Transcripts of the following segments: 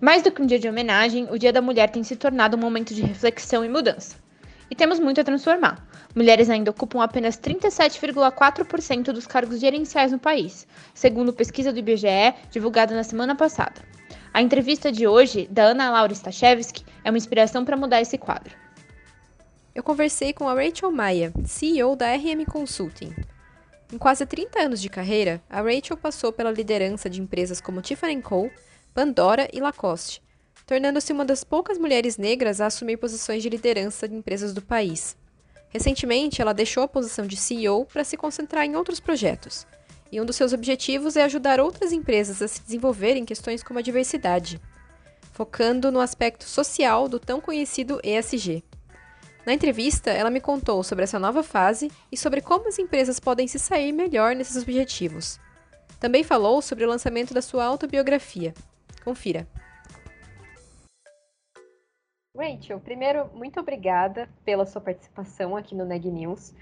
Mais do que um dia de homenagem, o Dia da Mulher tem se tornado um momento de reflexão e mudança. E temos muito a transformar. Mulheres ainda ocupam apenas 37,4% dos cargos gerenciais no país, segundo pesquisa do IBGE divulgada na semana passada. A entrevista de hoje, da Ana Laura Stachewski, é uma inspiração para mudar esse quadro. Eu conversei com a Rachel Maia, CEO da RM Consulting. Em quase 30 anos de carreira, a Rachel passou pela liderança de empresas como Tiffany Co., Pandora e Lacoste, tornando-se uma das poucas mulheres negras a assumir posições de liderança de empresas do país. Recentemente, ela deixou a posição de CEO para se concentrar em outros projetos, e um dos seus objetivos é ajudar outras empresas a se desenvolverem em questões como a diversidade, focando no aspecto social do tão conhecido ESG. Na entrevista, ela me contou sobre essa nova fase e sobre como as empresas podem se sair melhor nesses objetivos. Também falou sobre o lançamento da sua autobiografia, Confira. Rachel, primeiro, muito obrigada pela sua participação aqui no Neg News.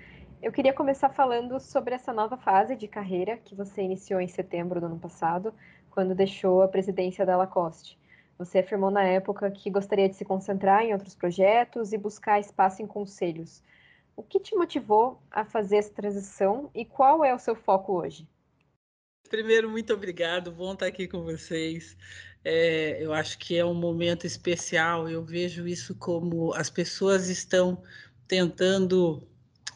Eu queria começar falando sobre essa nova fase de carreira que você iniciou em setembro do ano passado, quando deixou a presidência da Lacoste. Você afirmou na época que gostaria de se concentrar em outros projetos e buscar espaço em conselhos. O que te motivou a fazer essa transição e qual é o seu foco hoje? Primeiro, muito obrigado, bom estar aqui com vocês. É, eu acho que é um momento especial. Eu vejo isso como as pessoas estão tentando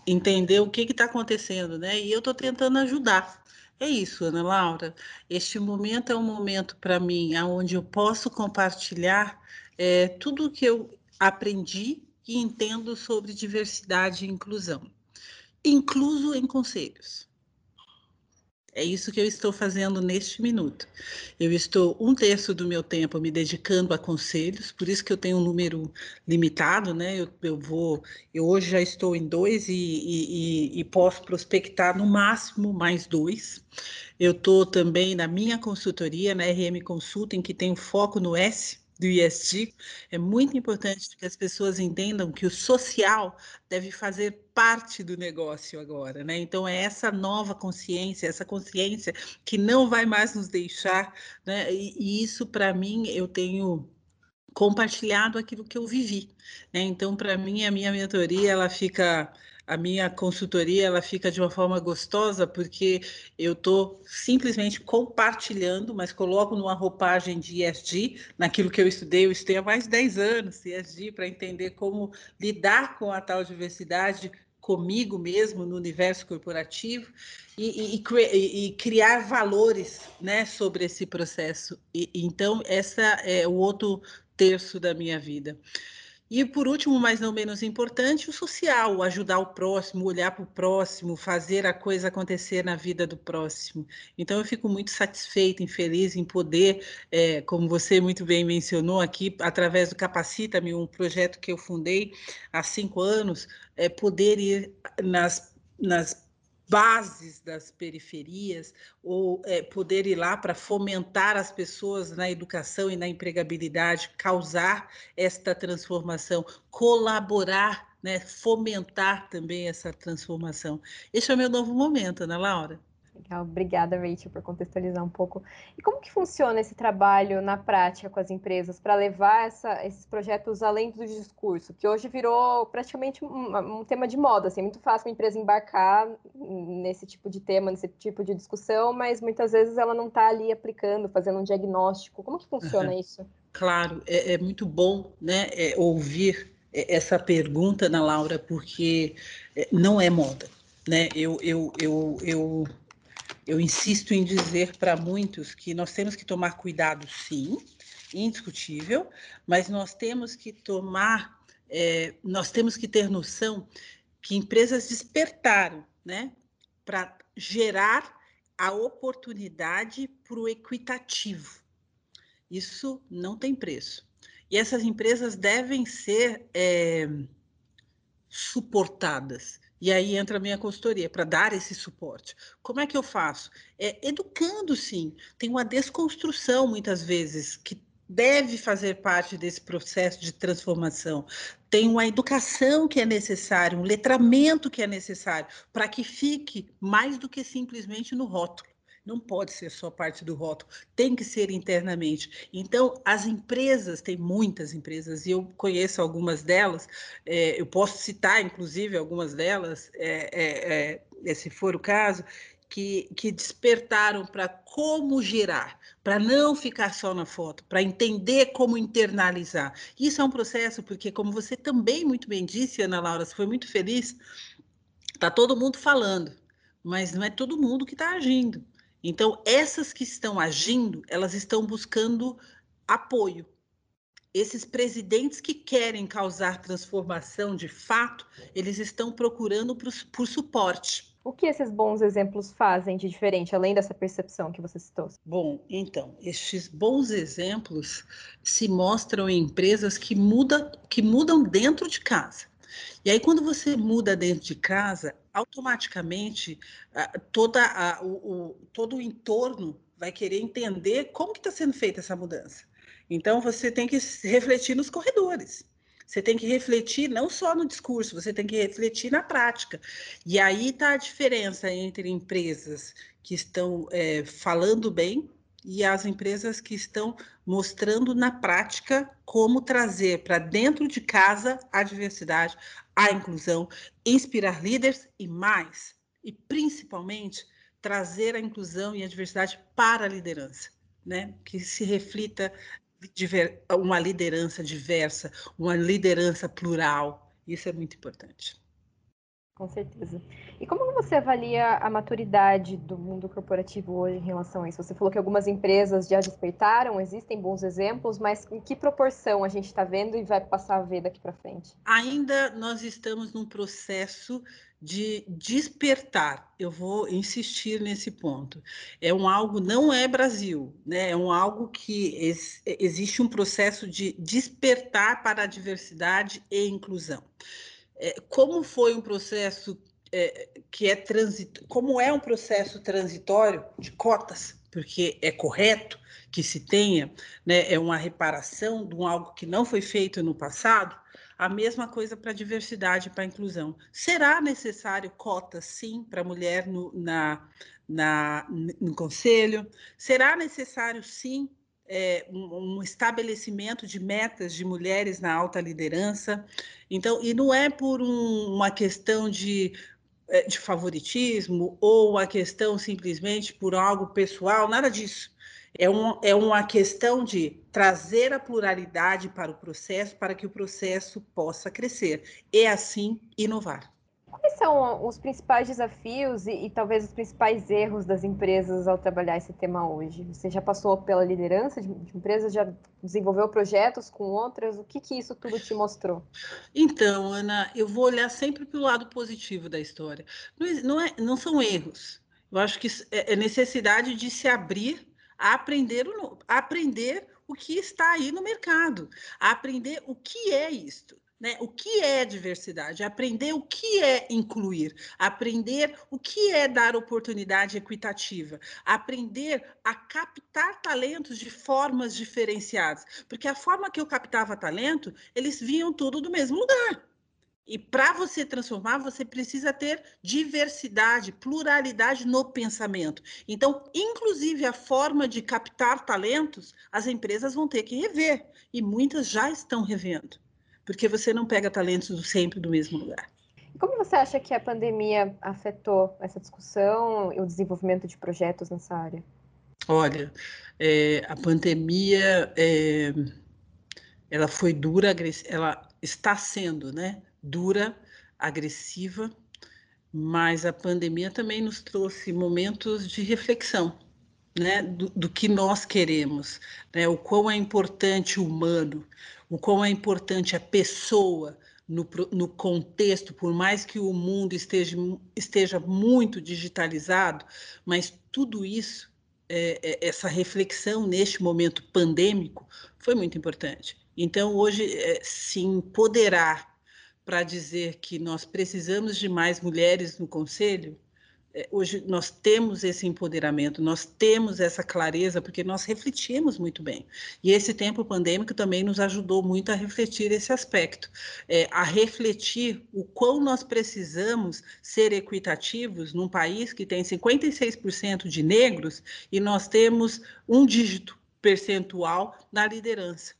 entender o que está acontecendo, né? E eu estou tentando ajudar. É isso, Ana Laura. Este momento é um momento para mim onde eu posso compartilhar é, tudo o que eu aprendi e entendo sobre diversidade e inclusão, incluso em conselhos. É isso que eu estou fazendo neste minuto. Eu estou um terço do meu tempo me dedicando a conselhos, por isso que eu tenho um número limitado, né? Eu, eu vou, eu hoje já estou em dois e, e, e posso prospectar no máximo mais dois. Eu estou também na minha consultoria, na RM Consulting, que tem foco no S, do ESG, é muito importante que as pessoas entendam que o social deve fazer parte do negócio agora, né? Então é essa nova consciência, essa consciência que não vai mais nos deixar, né? E, e isso para mim eu tenho compartilhado aquilo que eu vivi, né? Então para mim a minha mentoria ela fica a minha consultoria ela fica de uma forma gostosa porque eu estou simplesmente compartilhando, mas coloco numa roupagem de ESG, naquilo que eu estudei, eu estudei há mais de 10 anos ESG, para entender como lidar com a tal diversidade comigo mesmo no universo corporativo e, e, e, e criar valores né, sobre esse processo. então, essa é o outro terço da minha vida. E por último, mas não menos importante, o social, ajudar o próximo, olhar para o próximo, fazer a coisa acontecer na vida do próximo. Então, eu fico muito satisfeita e feliz em poder, é, como você muito bem mencionou aqui, através do Capacita-me, um projeto que eu fundei há cinco anos, é, poder ir nas, nas bases das periferias, ou é, poder ir lá para fomentar as pessoas na educação e na empregabilidade, causar esta transformação, colaborar, né, fomentar também essa transformação. Este é o meu novo momento, Ana Laura. Legal, obrigada, Rachel, por contextualizar um pouco. E como que funciona esse trabalho na prática com as empresas para levar essa, esses projetos além do discurso, que hoje virou praticamente um, um, tema de moda, assim, é muito fácil uma empresa embarcar nesse tipo de tema, nesse tipo de discussão, mas muitas vezes ela não está ali aplicando, fazendo um diagnóstico. Como que funciona uhum. isso? Claro, é, é, muito bom, né, é, ouvir essa pergunta, Ana Laura, porque é, não é moda, né? Eu, eu, eu, eu eu insisto em dizer para muitos que nós temos que tomar cuidado, sim, indiscutível, mas nós temos que tomar, é, nós temos que ter noção que empresas despertaram, né, para gerar a oportunidade para o equitativo. Isso não tem preço. E essas empresas devem ser é, suportadas. E aí entra a minha consultoria para dar esse suporte. Como é que eu faço? É, educando, sim. Tem uma desconstrução, muitas vezes, que deve fazer parte desse processo de transformação. Tem uma educação que é necessária, um letramento que é necessário, para que fique mais do que simplesmente no rótulo não pode ser só parte do rótulo, tem que ser internamente. Então, as empresas, tem muitas empresas, e eu conheço algumas delas, é, eu posso citar, inclusive, algumas delas, é, é, se for o caso, que, que despertaram para como gerar, para não ficar só na foto, para entender como internalizar. Isso é um processo, porque, como você também muito bem disse, Ana Laura, você foi muito feliz, está todo mundo falando, mas não é todo mundo que está agindo. Então, essas que estão agindo, elas estão buscando apoio. Esses presidentes que querem causar transformação de fato, eles estão procurando por, por suporte. O que esses bons exemplos fazem de diferente, além dessa percepção que você citou? Bom, então, estes bons exemplos se mostram em empresas que, muda, que mudam dentro de casa. E aí, quando você muda dentro de casa, automaticamente toda a, o, o, todo o entorno vai querer entender como que está sendo feita essa mudança. Então, você tem que refletir nos corredores. Você tem que refletir não só no discurso, você tem que refletir na prática. E aí está a diferença entre empresas que estão é, falando bem e as empresas que estão mostrando na prática como trazer para dentro de casa a diversidade, a inclusão, inspirar líderes e mais, e principalmente trazer a inclusão e a diversidade para a liderança, né? Que se reflita uma liderança diversa, uma liderança plural. Isso é muito importante. Com certeza. E como você avalia a maturidade do mundo corporativo hoje em relação a isso? Você falou que algumas empresas já despertaram, existem bons exemplos, mas em que proporção a gente está vendo e vai passar a ver daqui para frente? Ainda nós estamos num processo de despertar. Eu vou insistir nesse ponto. É um algo, não é Brasil, né? É um algo que ex, existe um processo de despertar para a diversidade e inclusão. É, como foi um processo é, que é transit, como é um processo transitório de cotas, porque é correto que se tenha, né, é uma reparação de um algo que não foi feito no passado, a mesma coisa para a diversidade para a inclusão. Será necessário cotas, sim, para a mulher no, na, na, no conselho? Será necessário, sim, é, um, estabelecimento de metas de mulheres na alta liderança. Então, e não é por um, uma questão de, é, de favoritismo ou uma questão simplesmente por algo pessoal, nada disso. É, um, é uma questão de trazer a pluralidade para o processo para que o processo possa crescer e assim inovar. Quais são os principais desafios e, e, talvez os principais erros das empresas ao trabalhar esse tema hoje? Você já passou pela liderança de, de empresas, já desenvolveu projetos com outras? O que, que isso tudo te mostrou? Então, Ana, eu vou olhar sempre pelo lado positivo da história. Não, não, é, não são erros. Eu acho que é, é necessidade de se abrir a aprender o, a aprender o que está aí no mercado, a aprender o que é isto. Né? O que é diversidade? Aprender o que é incluir, aprender o que é dar oportunidade equitativa, aprender a captar talentos de formas diferenciadas, porque a forma que eu captava talento, eles vinham tudo do mesmo lugar. E para você transformar, você precisa ter diversidade, pluralidade no pensamento. Então, inclusive a forma de captar talentos, as empresas vão ter que rever, e muitas já estão revendo porque você não pega talentos sempre do mesmo lugar. Como você acha que a pandemia afetou essa discussão e o desenvolvimento de projetos nessa área? Olha, é, a pandemia é, ela foi dura, ela está sendo, né, dura, agressiva, mas a pandemia também nos trouxe momentos de reflexão, né, do, do que nós queremos, né, o quão é importante o humano, o quão é importante a pessoa no, no contexto, por mais que o mundo esteja, esteja muito digitalizado, mas tudo isso é, é, essa reflexão neste momento pandêmico foi muito importante. Então, hoje, é, se empoderar para dizer que nós precisamos de mais mulheres no conselho, hoje nós temos esse empoderamento, nós temos essa clareza, porque nós refletimos muito bem. E esse tempo pandêmico também nos ajudou muito a refletir esse aspecto, é, a refletir o quão nós precisamos ser equitativos num país que tem 56% de negros e nós temos um dígito percentual na liderança.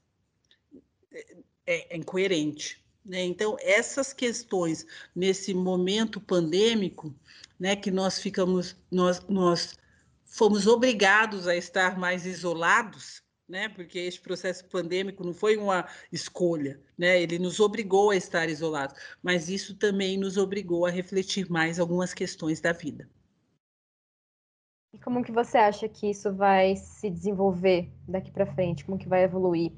É, é incoerente. Né? Então, essas questões, nesse momento pandêmico, né, que nós ficamos, nós, nós fomos obrigados a estar mais isolados, né, porque este processo pandêmico não foi uma escolha, né, ele nos obrigou a estar isolados, mas isso também nos obrigou a refletir mais algumas questões da vida. E como que você acha que isso vai se desenvolver daqui para frente? Como que vai evoluir?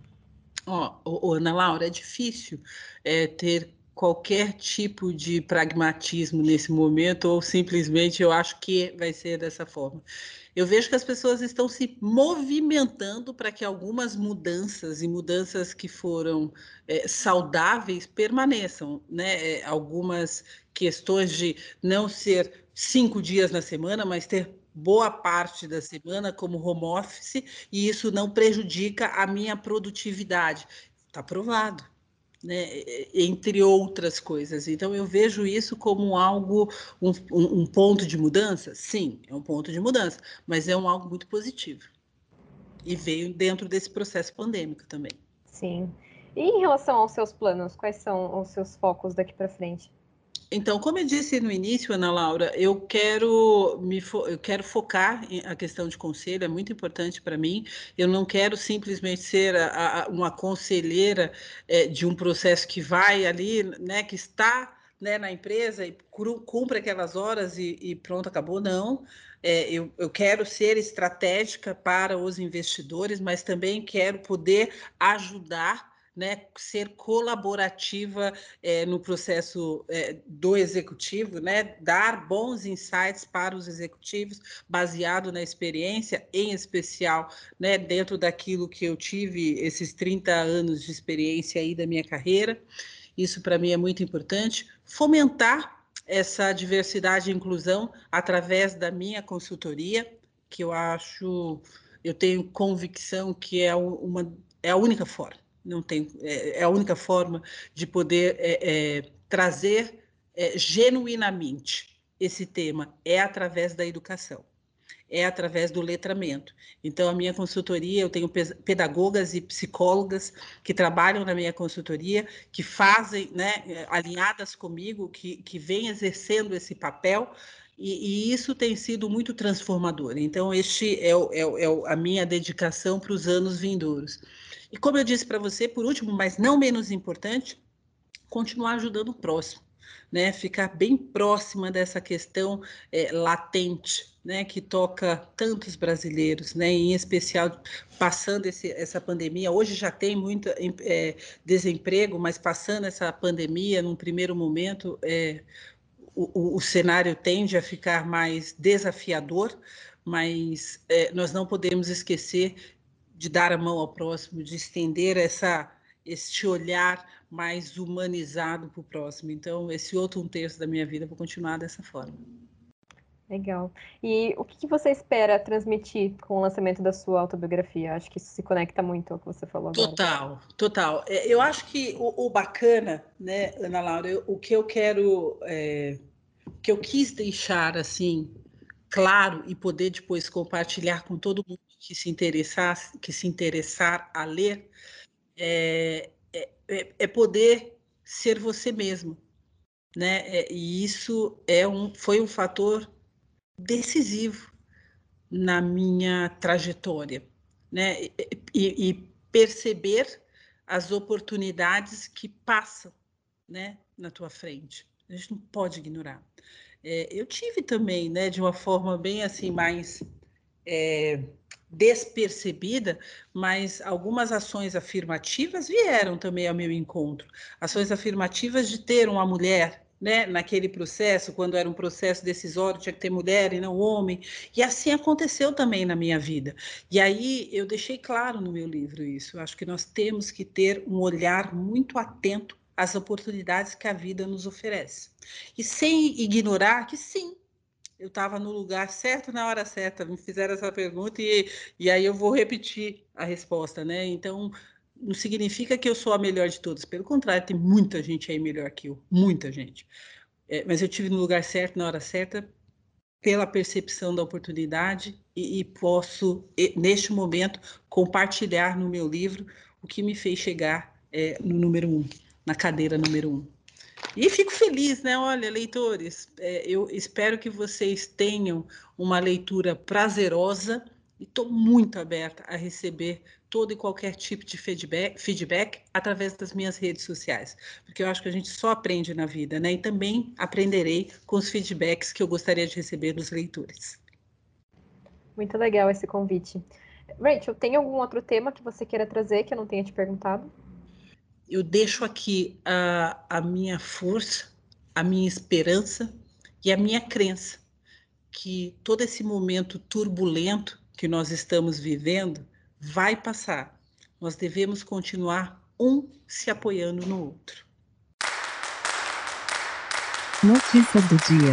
Ó, Ana Laura, é difícil é, ter qualquer tipo de pragmatismo nesse momento, ou simplesmente eu acho que vai ser dessa forma. Eu vejo que as pessoas estão se movimentando para que algumas mudanças e mudanças que foram é, saudáveis permaneçam, né? É, algumas questões de não ser cinco dias na semana, mas ter boa parte da semana como home office, e isso não prejudica a minha produtividade. Está provado né, entre outras coisas. Então, eu vejo isso como algo, um, um, ponto de mudança? Sim, é um ponto de mudança, mas é um algo muito positivo. E veio dentro desse processo pandêmico também. Sim. E em relação aos seus planos, quais são os seus focos daqui para frente? Então, como eu disse no início, Ana Laura, eu quero me fo eu quero focar em a questão de conselho, é muito importante para mim. Eu não quero simplesmente ser a, a, uma conselheira é, de um processo que vai ali, né, que está né, na empresa e cumpre aquelas horas e, e pronto, acabou. Não. É, eu, eu quero ser estratégica para os investidores, mas também quero poder ajudar né, ser colaborativa é, no processo é, do executivo, né, dar bons insights para os executivos, baseado na experiência, em especial né, dentro daquilo que eu tive, esses 30 anos de experiência aí da minha carreira. Isso para mim é muito importante. Fomentar essa diversidade e inclusão através da minha consultoria, que eu acho, eu tenho convicção que é uma é a única forma não tem, é, é a única forma de poder é, é, trazer é, genuinamente esse tema é através da educação, é através do letramento. Então, a minha consultoria, eu tenho pedagogas e psicólogas que trabalham na minha consultoria, que fazem, né, alinhadas comigo, que, que vêm exercendo esse papel, e, e, isso tem sido muito transformador. Então, este é, o, é, é a minha dedicação para os anos vindouros. E como eu disse para você, por último, mas não menos importante, continuar ajudando o próximo, né? Ficar bem próxima dessa questão é, latente, né? Que toca tantos brasileiros, né? Em especial passando esse, essa pandemia. Hoje já tem muito é, desemprego, mas passando essa pandemia, num primeiro momento, é, o, o, o cenário tende a ficar mais desafiador, mas é, nós não podemos esquecer de dar a mão ao próximo, de estender essa, este olhar mais humanizado para o próximo. Então, esse outro um terço da minha vida, vou continuar dessa forma. Legal. E o que você espera transmitir com o lançamento da sua autobiografia? Acho que isso se conecta muito ao que você falou agora. Total, total. É, eu acho que o, o bacana, né, Ana Laura, o que eu quero, é, que eu quis deixar assim claro e poder depois compartilhar com todo mundo que se interessar, que se interessar a ler, é, é, é, é poder ser você mesmo, né? É, e isso é um, foi um fator decisivo na minha trajetória, né? E, e perceber as oportunidades que passam, né, na tua frente. A gente não pode ignorar. É, eu tive também, né, de uma forma bem assim mais é, despercebida, mas algumas ações afirmativas vieram também ao meu encontro. Ações afirmativas de ter uma mulher né, naquele processo, quando era um processo decisório, tinha que ter mulher e não homem. E assim aconteceu também na minha vida. E aí eu deixei claro no meu livro isso. Eu acho que nós temos que ter um olhar muito atento às oportunidades que a vida nos oferece. E sem ignorar que sim, eu estava no lugar certo na hora certa. Me fizeram essa pergunta e, e aí eu vou repetir a resposta, né? Então, não significa que eu sou a melhor de todas. Pelo contrário, tem muita gente aí melhor que eu, muita gente. É, mas eu tive no lugar certo, na hora certa, pela percepção da oportunidade e, e posso, e, neste momento, compartilhar no meu livro o que me fez chegar é, no número um, na cadeira número um. E fico feliz, né? Olha, leitores, é, eu espero que vocês tenham uma leitura prazerosa e estou muito aberta a receber todo e qualquer tipo de feedback, feedback através das minhas redes sociais, porque eu acho que a gente só aprende na vida, né? E também aprenderei com os feedbacks que eu gostaria de receber dos leitores. Muito legal esse convite. Rachel, tem algum outro tema que você queira trazer que eu não tenha te perguntado? Eu deixo aqui a, a minha força, a minha esperança e a minha crença que todo esse momento turbulento que nós estamos vivendo vai passar. Nós devemos continuar um se apoiando no outro. Notícia do dia.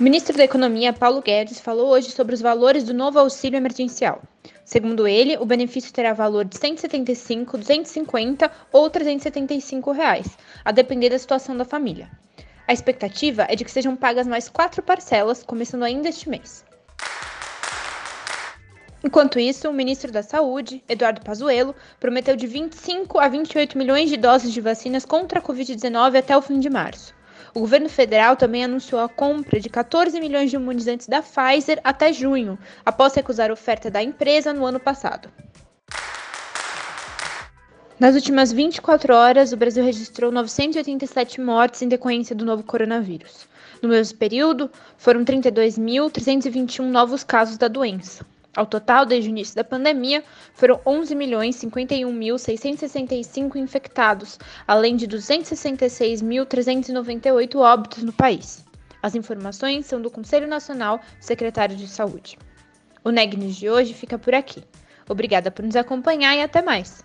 O ministro da Economia, Paulo Guedes, falou hoje sobre os valores do novo auxílio emergencial. Segundo ele, o benefício terá valor de 175, 250 ou 375 reais, a depender da situação da família. A expectativa é de que sejam pagas mais quatro parcelas, começando ainda este mês. Enquanto isso, o ministro da Saúde, Eduardo Pazuello, prometeu de 25 a 28 milhões de doses de vacinas contra a Covid-19 até o fim de março. O governo federal também anunciou a compra de 14 milhões de imunizantes da Pfizer até junho, após recusar oferta da empresa no ano passado. Nas últimas 24 horas, o Brasil registrou 987 mortes em decorrência do novo coronavírus. No mesmo período, foram 32.321 novos casos da doença. Ao total, desde o início da pandemia, foram 11.051.665 infectados, além de 266.398 óbitos no país. As informações são do Conselho Nacional Secretário de Saúde. O NEG News de hoje fica por aqui. Obrigada por nos acompanhar e até mais!